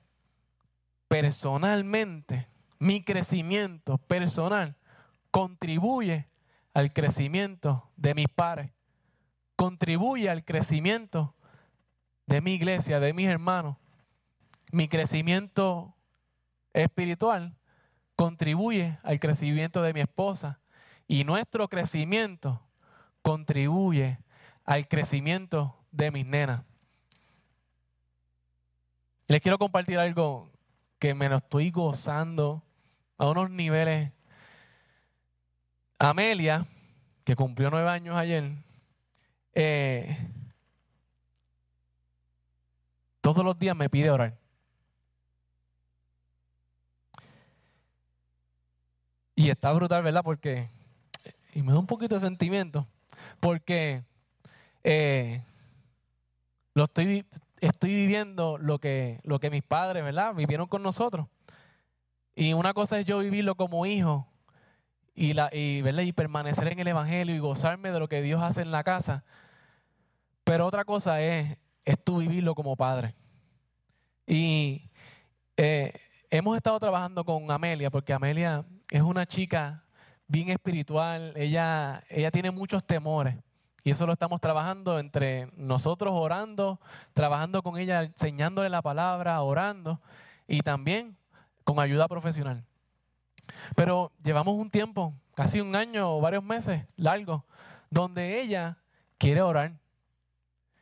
personalmente, mi crecimiento personal, contribuye al crecimiento de mis padres, contribuye al crecimiento de mi iglesia, de mis hermanos. Mi crecimiento espiritual contribuye al crecimiento de mi esposa y nuestro crecimiento contribuye al crecimiento de mis nenas. Les quiero compartir algo que me lo estoy gozando a unos niveles Amelia, que cumplió nueve años ayer, eh, todos los días me pide orar. Y está brutal, ¿verdad? Porque, y me da un poquito de sentimiento, porque eh, lo estoy, estoy viviendo lo que, lo que mis padres, ¿verdad? Vivieron con nosotros. Y una cosa es yo vivirlo como hijo y, la, y, y permanecer en el Evangelio y gozarme de lo que Dios hace en la casa. Pero otra cosa es, es tú vivirlo como padre. Y eh, hemos estado trabajando con Amelia, porque Amelia es una chica bien espiritual, ella, ella tiene muchos temores. Y eso lo estamos trabajando entre nosotros orando, trabajando con ella, enseñándole la palabra, orando y también con ayuda profesional. Pero llevamos un tiempo, casi un año o varios meses largos, donde ella quiere orar.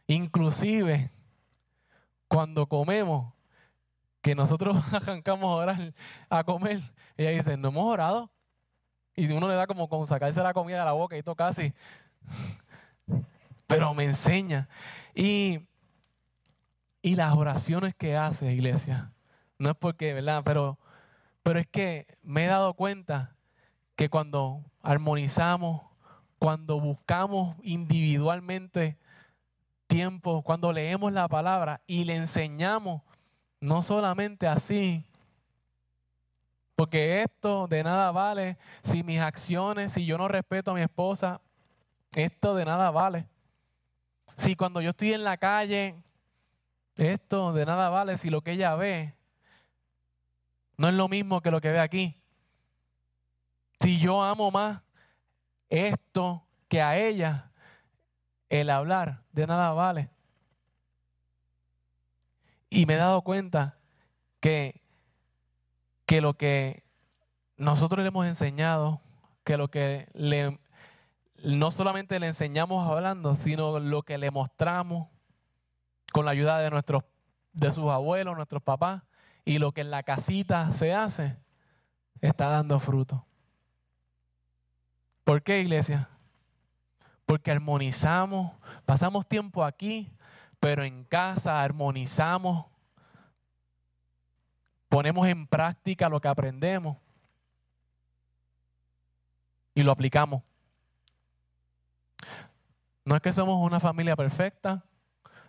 Inclusive cuando comemos, que nosotros [LAUGHS] arrancamos a orar, a comer, ella dice, no hemos orado. Y uno le da como con sacarse la comida de la boca y todo casi. Pero me enseña. Y, y las oraciones que hace, iglesia. No es porque, ¿verdad? Pero pero es que me he dado cuenta que cuando armonizamos, cuando buscamos individualmente tiempo, cuando leemos la palabra y le enseñamos, no solamente así, porque esto de nada vale si mis acciones, si yo no respeto a mi esposa, esto de nada vale. Si cuando yo estoy en la calle, esto de nada vale si lo que ella ve no es lo mismo que lo que ve aquí. Si yo amo más esto que a ella, el hablar de nada vale. Y me he dado cuenta que, que lo que nosotros le hemos enseñado, que lo que le, no solamente le enseñamos hablando, sino lo que le mostramos, con la ayuda de, nuestros, de sus abuelos, nuestros papás, y lo que en la casita se hace, está dando fruto. ¿Por qué, iglesia? Porque armonizamos, pasamos tiempo aquí, pero en casa armonizamos, ponemos en práctica lo que aprendemos y lo aplicamos. No es que somos una familia perfecta,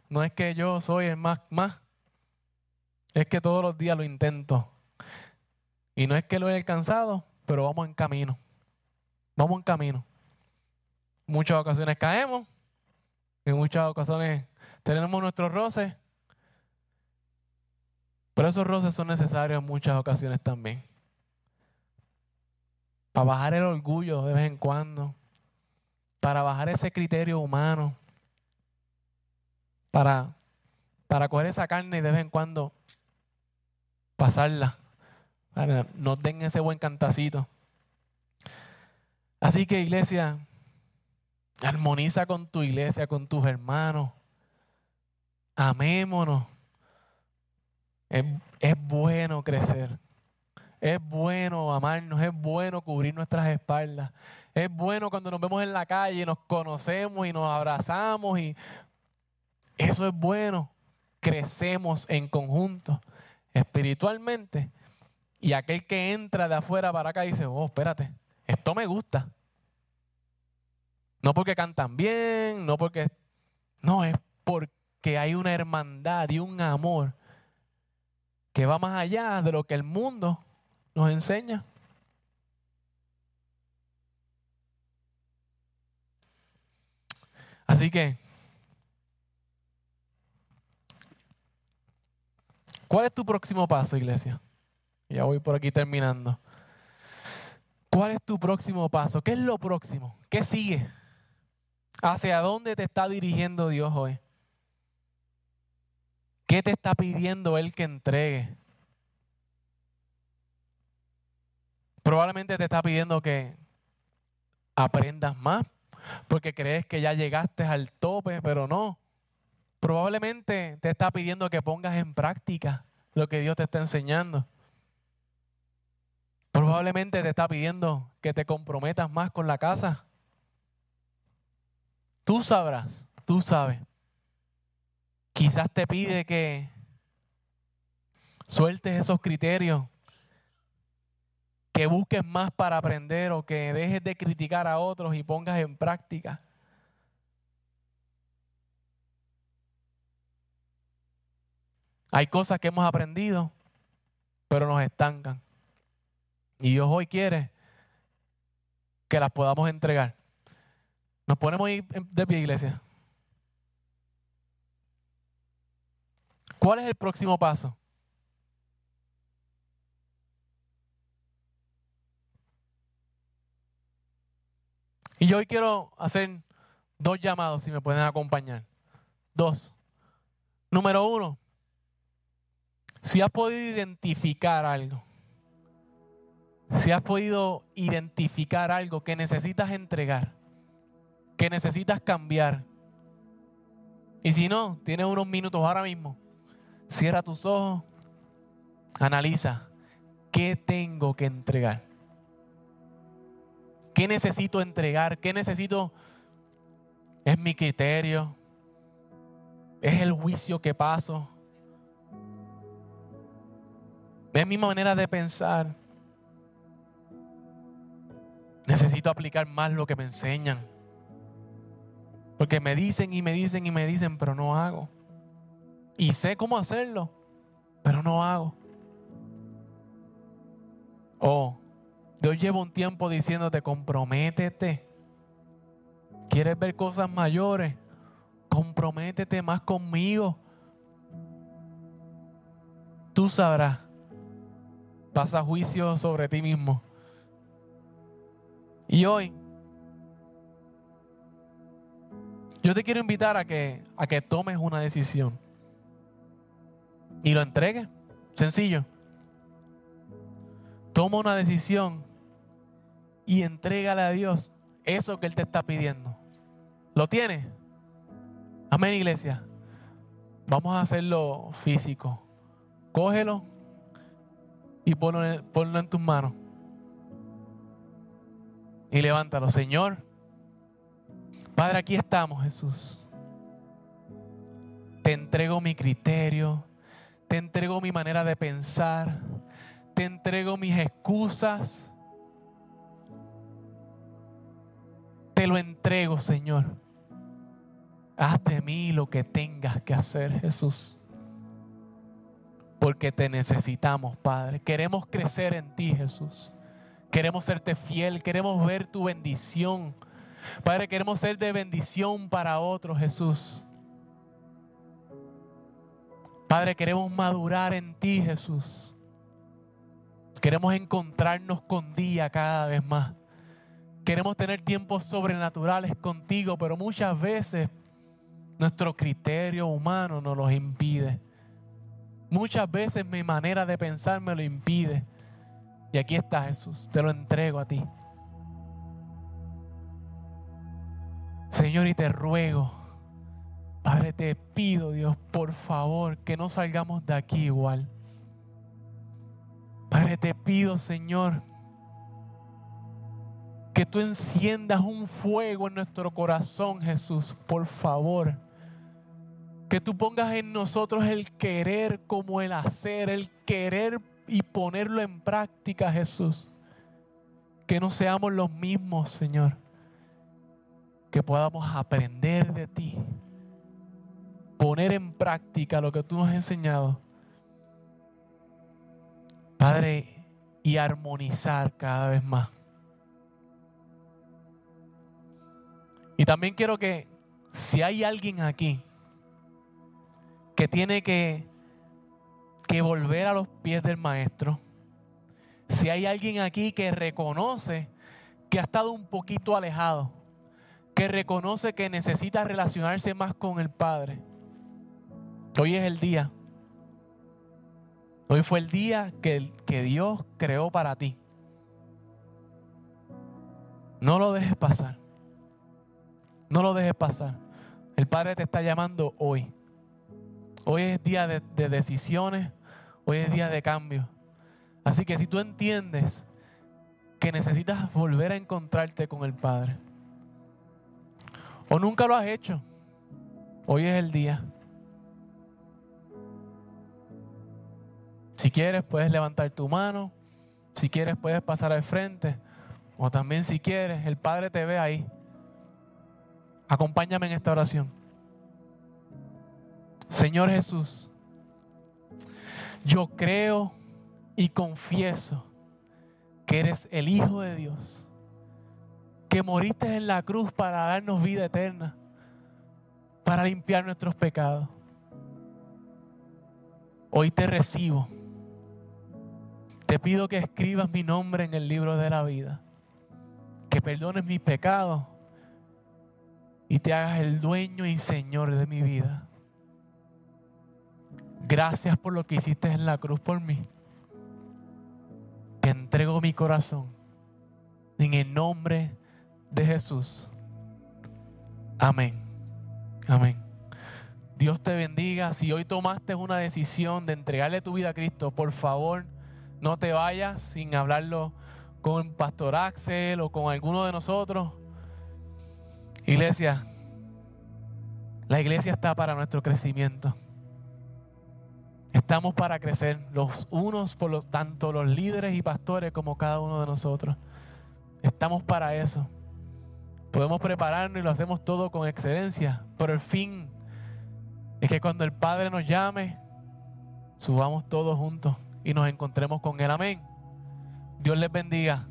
no es que yo soy el más, más, es que todos los días lo intento. Y no es que lo he alcanzado, pero vamos en camino. Vamos en camino. Muchas ocasiones caemos, en muchas ocasiones tenemos nuestros roces, pero esos roces son necesarios en muchas ocasiones también. Para bajar el orgullo de vez en cuando, para bajar ese criterio humano, para, para coger esa carne y de vez en cuando pasarla, para nos den ese buen cantacito. Así que iglesia, armoniza con tu iglesia, con tus hermanos. Amémonos. Es, es, bueno crecer. Es bueno amarnos. Es bueno cubrir nuestras espaldas. Es bueno cuando nos vemos en la calle, nos conocemos y nos abrazamos. Y eso es bueno. Crecemos en conjunto espiritualmente. Y aquel que entra de afuera para acá dice, oh, espérate, esto me gusta. No porque cantan bien, no porque... No, es porque hay una hermandad y un amor que va más allá de lo que el mundo nos enseña. Así que, ¿cuál es tu próximo paso, iglesia? Ya voy por aquí terminando. ¿Cuál es tu próximo paso? ¿Qué es lo próximo? ¿Qué sigue? ¿Hacia dónde te está dirigiendo Dios hoy? ¿Qué te está pidiendo Él que entregue? Probablemente te está pidiendo que aprendas más, porque crees que ya llegaste al tope, pero no. Probablemente te está pidiendo que pongas en práctica lo que Dios te está enseñando. Probablemente te está pidiendo que te comprometas más con la casa. Tú sabrás, tú sabes. Quizás te pide que sueltes esos criterios, que busques más para aprender o que dejes de criticar a otros y pongas en práctica. Hay cosas que hemos aprendido, pero nos estancan. Y Dios hoy quiere que las podamos entregar. Nos ponemos de pie, iglesia. ¿Cuál es el próximo paso? Y yo hoy quiero hacer dos llamados, si me pueden acompañar. Dos. Número uno, si has podido identificar algo si has podido identificar algo que necesitas entregar, que necesitas cambiar, y si no, tienes unos minutos ahora mismo, cierra tus ojos, analiza, ¿qué tengo que entregar? ¿Qué necesito entregar? ¿Qué necesito? ¿Es mi criterio? ¿Es el juicio que paso? ¿Es mi manera de pensar? Necesito aplicar más lo que me enseñan. Porque me dicen y me dicen y me dicen, pero no hago. Y sé cómo hacerlo, pero no hago. Oh, Dios lleva un tiempo diciéndote, comprométete. ¿Quieres ver cosas mayores? Comprométete más conmigo. Tú sabrás. Pasa juicio sobre ti mismo. Y hoy, yo te quiero invitar a que, a que tomes una decisión y lo entregues. Sencillo. Toma una decisión y entrégale a Dios eso que Él te está pidiendo. ¿Lo tienes? Amén, iglesia. Vamos a hacerlo físico. Cógelo y ponlo, en tus manos. Y levántalo, Señor. Padre, aquí estamos, Jesús. Te entrego mi criterio, te entrego mi manera de pensar, te entrego mis excusas. Te lo entrego, Señor. Haz de mí lo que tengas que hacer, Jesús. Porque te necesitamos, Padre. Queremos crecer en ti, Jesús. Queremos serte fiel, queremos ver tu bendición. Padre, queremos ser de bendición para otros, Jesús. Padre, queremos madurar en ti, Jesús. Queremos encontrarnos con día cada vez más. Queremos tener tiempos sobrenaturales contigo, pero muchas veces nuestro criterio humano nos los impide. Muchas veces mi manera de pensar me lo impide. Y aquí está Jesús, te lo entrego a ti. Señor, y te ruego Padre, te pido, Dios, por favor, que no salgamos de aquí igual. Padre, te pido, Señor, que tú enciendas un fuego en nuestro corazón, Jesús, por favor. Que tú pongas en nosotros el querer como el hacer, el querer y ponerlo en práctica, Jesús. Que no seamos los mismos, Señor. Que podamos aprender de ti poner en práctica lo que tú nos has enseñado. Padre, y armonizar cada vez más. Y también quiero que si hay alguien aquí que tiene que, que volver a los pies del maestro, si hay alguien aquí que reconoce que ha estado un poquito alejado, que reconoce que necesita relacionarse más con el Padre, Hoy es el día. Hoy fue el día que, que Dios creó para ti. No lo dejes pasar. No lo dejes pasar. El Padre te está llamando hoy. Hoy es día de, de, decisiones. Hoy es día de cambio. Así que si tú entiendes que necesitas volver a encontrarte con el Padre, o nunca lo has hecho, hoy es el día. Si quieres, puedes levantar tu mano. Si quieres, puedes pasar al frente. O también si quieres, el Padre te ve ahí. Acompáñame en esta oración. Señor Jesús, yo creo y confieso que eres el Hijo de Dios, que moriste en la cruz para darnos vida eterna, para limpiar nuestros pecados. Hoy te recibo te pido que escribas mi nombre en el libro de la vida, que perdones mis pecados y te hagas el dueño y señor de mi vida. Gracias por lo que hiciste en la cruz por mí. Te entrego mi corazón en el nombre de Jesús. Amén. Amén. Dios te bendiga. Si hoy tomaste una decisión de entregarle tu vida a Cristo, por favor, no te vayas sin hablarlo con Pastor Axel o con alguno de nosotros. Iglesia, la iglesia está para nuestro crecimiento. Estamos para crecer los unos por los tanto los líderes y pastores como cada uno de nosotros. Estamos para eso. Podemos prepararnos y lo hacemos todo con excelencia, pero el fin es que cuando el Padre nos llame, subamos todos juntos y nos encontremos con Él. Amén. Dios les bendiga.